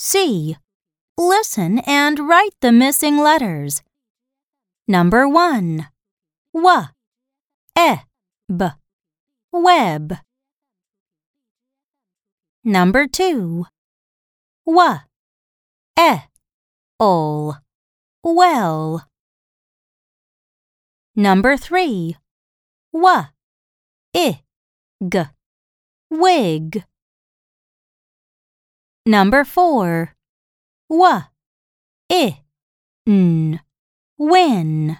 C. Listen and write the missing letters. Number 1. W. E. B. Web. Number 2. W. E. Ol. Well. Number 3. W. I. G. Wig. Number 4. W. I. N. Win.